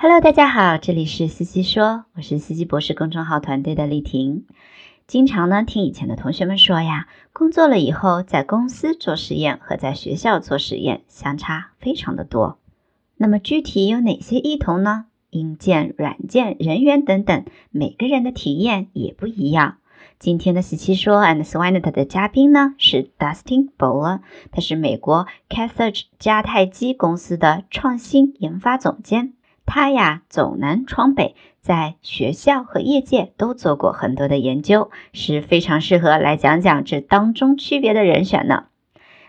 Hello，大家好，这里是西西说，我是西西博士公众号团队的丽婷。经常呢听以前的同学们说呀，工作了以后在公司做实验和在学校做实验相差非常的多。那么具体有哪些异同呢？硬件、软件、人员等等，每个人的体验也不一样。今天的西西说 and Swinet 的嘉宾呢是 Dustin Bowler，他是美国 Carthage 加泰基公司的创新研发总监。他呀走南闯北，在学校和业界都做过很多的研究，是非常适合来讲讲这当中区别的人选呢。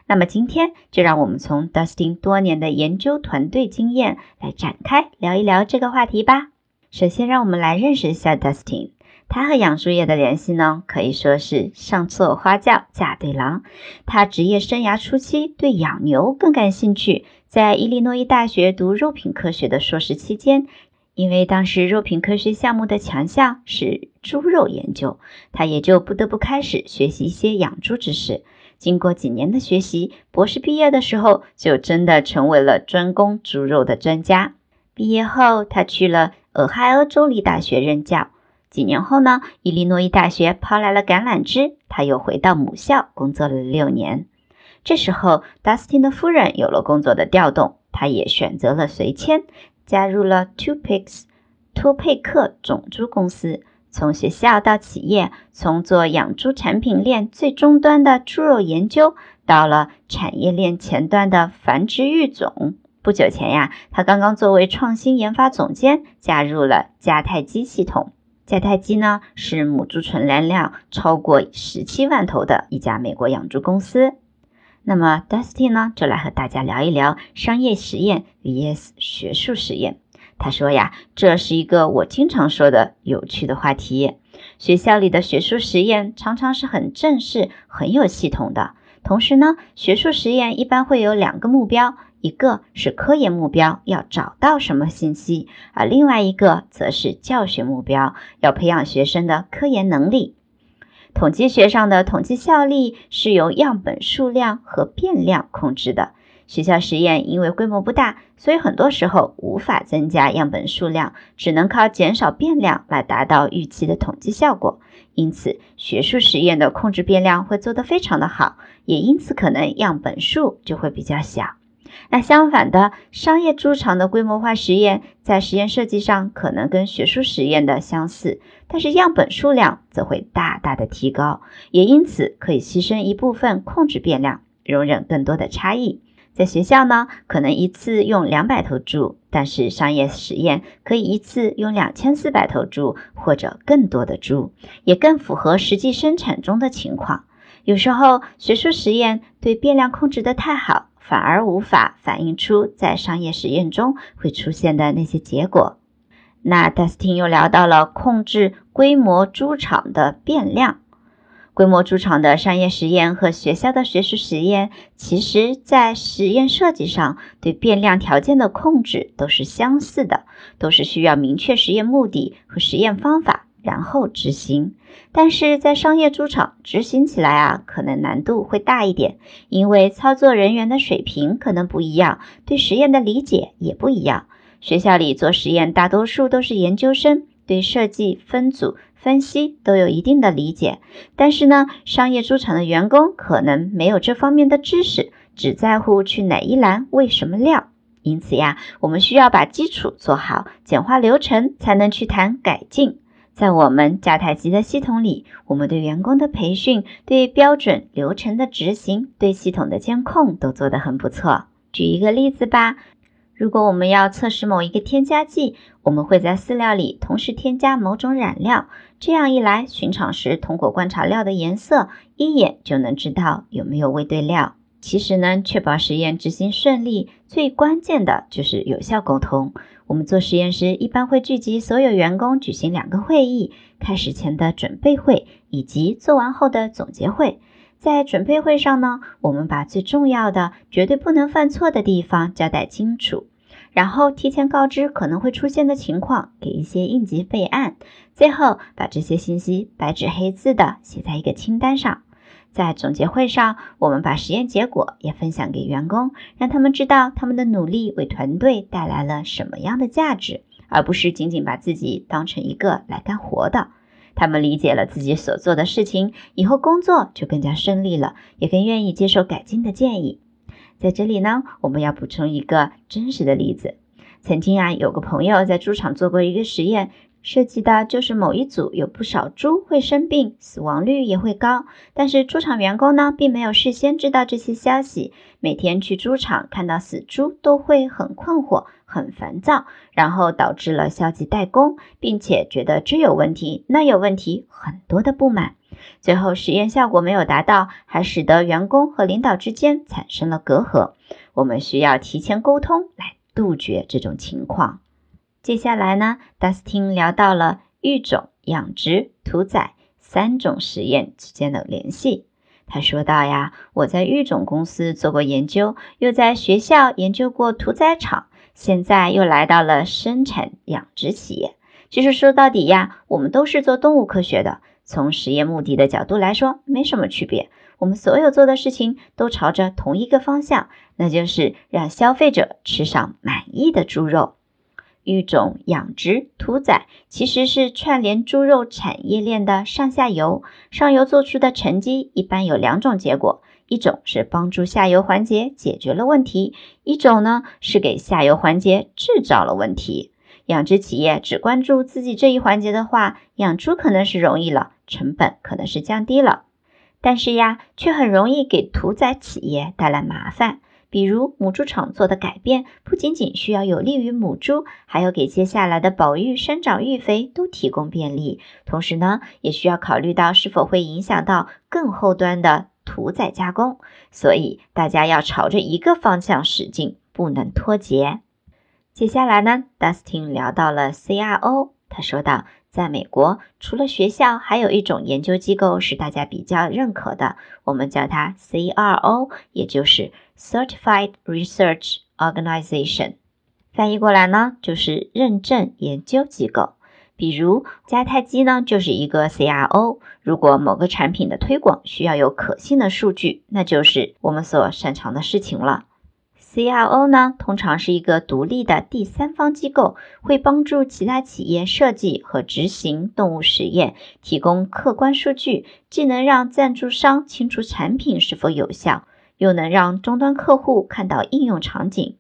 那么今天就让我们从 Dustin 多年的研究团队经验来展开聊一聊这个话题吧。首先，让我们来认识一下 Dustin。他和养猪业的联系呢，可以说是上错花轿嫁对郎。他职业生涯初期对养牛更感兴趣，在伊利诺伊大学读肉品科学的硕士期间，因为当时肉品科学项目的强项是猪肉研究，他也就不得不开始学习一些养猪知识。经过几年的学习，博士毕业的时候就真的成为了专攻猪肉的专家。毕业后，他去了俄亥俄州立大学任教。几年后呢，伊利诺伊大学抛来了橄榄枝，他又回到母校工作了六年。这时候，Dustin 的夫人有了工作的调动，他也选择了随迁，加入了 Two Pigs 托佩克种猪公司。从学校到企业，从做养猪产品链最终端的猪肉研究，到了产业链前端的繁殖育种。不久前呀，他刚刚作为创新研发总监，加入了迦太基系统。迦太基呢是母猪存栏量超过十七万头的一家美国养猪公司。那么，Dusty 呢就来和大家聊一聊商业实验 vs 学术实验。他说呀，这是一个我经常说的有趣的话题。学校里的学术实验常常是很正式、很有系统的，同时呢，学术实验一般会有两个目标。一个是科研目标，要找到什么信息；而另外一个则是教学目标，要培养学生的科研能力。统计学上的统计效力是由样本数量和变量控制的。学校实验因为规模不大，所以很多时候无法增加样本数量，只能靠减少变量来达到预期的统计效果。因此，学术实验的控制变量会做得非常的好，也因此可能样本数就会比较小。那相反的，商业猪场的规模化实验在实验设计上可能跟学术实验的相似，但是样本数量则会大大的提高，也因此可以牺牲一部分控制变量，容忍更多的差异。在学校呢，可能一次用两百头猪，但是商业实验可以一次用两千四百头猪或者更多的猪，也更符合实际生产中的情况。有时候学术实验对变量控制的太好。反而无法反映出在商业实验中会出现的那些结果。那 Dustin 又聊到了控制规模猪场的变量。规模猪场的商业实验和学校的学术实验，其实在实验设计上对变量条件的控制都是相似的，都是需要明确实验目的和实验方法，然后执行。但是在商业猪场执行起来啊，可能难度会大一点，因为操作人员的水平可能不一样，对实验的理解也不一样。学校里做实验，大多数都是研究生，对设计、分组、分析都有一定的理解。但是呢，商业猪场的员工可能没有这方面的知识，只在乎去哪一栏喂什么料。因此呀，我们需要把基础做好，简化流程，才能去谈改进。在我们迦太基的系统里，我们对员工的培训、对标准流程的执行、对系统的监控都做得很不错。举一个例子吧，如果我们要测试某一个添加剂，我们会在饲料里同时添加某种染料，这样一来，巡场时通过观察料的颜色，一眼就能知道有没有喂对料。其实呢，确保实验执行顺利，最关键的就是有效沟通。我们做实验时，一般会聚集所有员工举行两个会议：开始前的准备会以及做完后的总结会。在准备会上呢，我们把最重要的、绝对不能犯错的地方交代清楚，然后提前告知可能会出现的情况，给一些应急备案。最后把这些信息白纸黑字的写在一个清单上。在总结会上，我们把实验结果也分享给员工，让他们知道他们的努力为团队带来了什么样的价值，而不是仅仅把自己当成一个来干活的。他们理解了自己所做的事情，以后工作就更加顺利了，也更愿意接受改进的建议。在这里呢，我们要补充一个真实的例子。曾经啊，有个朋友在猪场做过一个实验。涉及的就是某一组有不少猪会生病，死亡率也会高。但是猪场员工呢，并没有事先知道这些消息，每天去猪场看到死猪都会很困惑、很烦躁，然后导致了消极怠工，并且觉得这有问题那有问题，很多的不满。最后实验效果没有达到，还使得员工和领导之间产生了隔阂。我们需要提前沟通来杜绝这种情况。接下来呢达斯汀聊到了育种、养殖、屠宰三种实验之间的联系。他说到呀，我在育种公司做过研究，又在学校研究过屠宰场，现在又来到了生产养殖企业。其实说到底呀，我们都是做动物科学的，从实验目的的角度来说，没什么区别。我们所有做的事情都朝着同一个方向，那就是让消费者吃上满意的猪肉。育种、养殖、屠宰其实是串联猪肉产业链的上下游。上游做出的成绩一般有两种结果：一种是帮助下游环节解决了问题；一种呢是给下游环节制造了问题。养殖企业只关注自己这一环节的话，养猪可能是容易了，成本可能是降低了，但是呀，却很容易给屠宰企业带来麻烦。比如母猪场做的改变，不仅仅需要有利于母猪，还要给接下来的保育、生长、育肥都提供便利。同时呢，也需要考虑到是否会影响到更后端的屠宰加工。所以大家要朝着一个方向使劲，不能脱节。接下来呢，Dustin 聊到了 CRO，他说道。在美国，除了学校，还有一种研究机构是大家比较认可的，我们叫它 CRO，也就是 Certified Research Organization。翻译过来呢，就是认证研究机构。比如迦太基呢，就是一个 CRO。如果某个产品的推广需要有可信的数据，那就是我们所擅长的事情了。CRO 呢，通常是一个独立的第三方机构，会帮助其他企业设计和执行动物实验，提供客观数据，既能让赞助商清楚产品是否有效，又能让终端客户看到应用场景。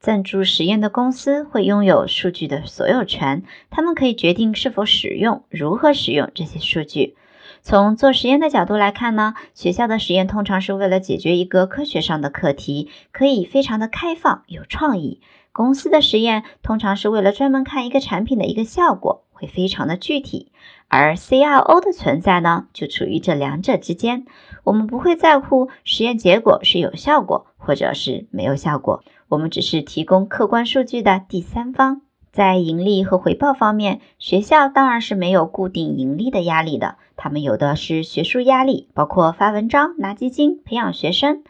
赞助实验的公司会拥有数据的所有权，他们可以决定是否使用、如何使用这些数据。从做实验的角度来看呢，学校的实验通常是为了解决一个科学上的课题，可以非常的开放有创意。公司的实验通常是为了专门看一个产品的一个效果，会非常的具体。而 CRO 的存在呢，就处于这两者之间。我们不会在乎实验结果是有效果或者是没有效果，我们只是提供客观数据的第三方。在盈利和回报方面，学校当然是没有固定盈利的压力的，他们有的是学术压力，包括发文章、拿基金、培养学生；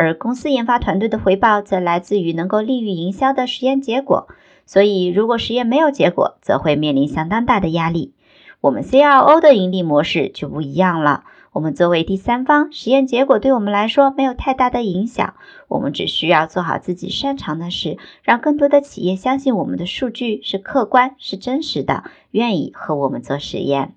而公司研发团队的回报则来自于能够利于营销的实验结果。所以，如果实验没有结果，则会面临相当大的压力。我们 CRO 的盈利模式就不一样了。我们作为第三方，实验结果对我们来说没有太大的影响。我们只需要做好自己擅长的事，让更多的企业相信我们的数据是客观、是真实的，愿意和我们做实验。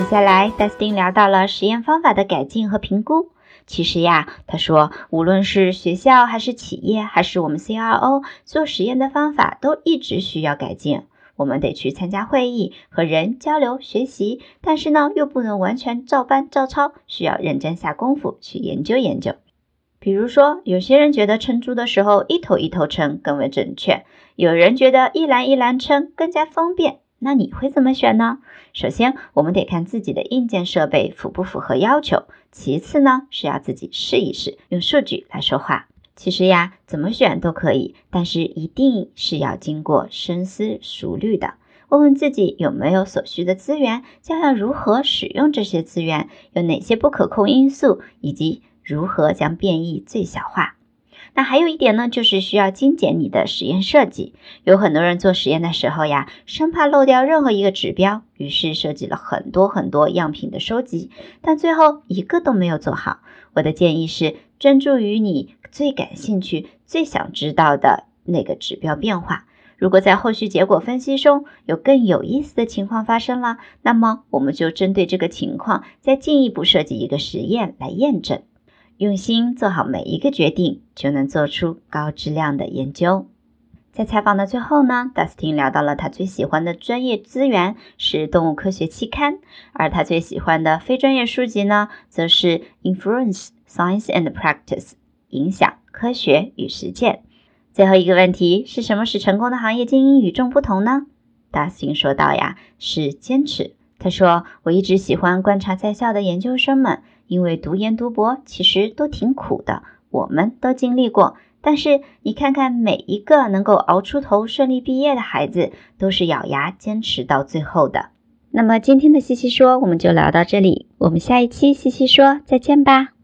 接下来戴斯汀聊到了实验方法的改进和评估。其实呀，他说，无论是学校还是企业，还是我们 CRO 做实验的方法，都一直需要改进。我们得去参加会议，和人交流学习，但是呢，又不能完全照搬照抄，需要认真下功夫去研究研究。比如说，有些人觉得称猪的时候一头一头称更为准确，有人觉得一篮一篮称更加方便。那你会怎么选呢？首先，我们得看自己的硬件设备符不符合要求。其次呢，是要自己试一试，用数据来说话。其实呀，怎么选都可以，但是一定是要经过深思熟虑的。问问自己有没有所需的资源，将要如何使用这些资源，有哪些不可控因素，以及如何将变异最小化。那还有一点呢，就是需要精简你的实验设计。有很多人做实验的时候呀，生怕漏掉任何一个指标，于是设计了很多很多样品的收集，但最后一个都没有做好。我的建议是，专注于你最感兴趣、最想知道的那个指标变化。如果在后续结果分析中有更有意思的情况发生了，那么我们就针对这个情况再进一步设计一个实验来验证。用心做好每一个决定，就能做出高质量的研究。在采访的最后呢，Dustin 聊到了他最喜欢的专业资源是动物科学期刊，而他最喜欢的非专业书籍呢，则是 Influence Science and Practice，影响科学与实践。最后一个问题是什么使成功的行业精英与众不同呢？Dustin 说道呀，是坚持。他说：“我一直喜欢观察在校的研究生们。”因为读研读博其实都挺苦的，我们都经历过。但是你看看每一个能够熬出头、顺利毕业的孩子，都是咬牙坚持到最后的。那么今天的西西说我们就聊到这里，我们下一期西西说再见吧。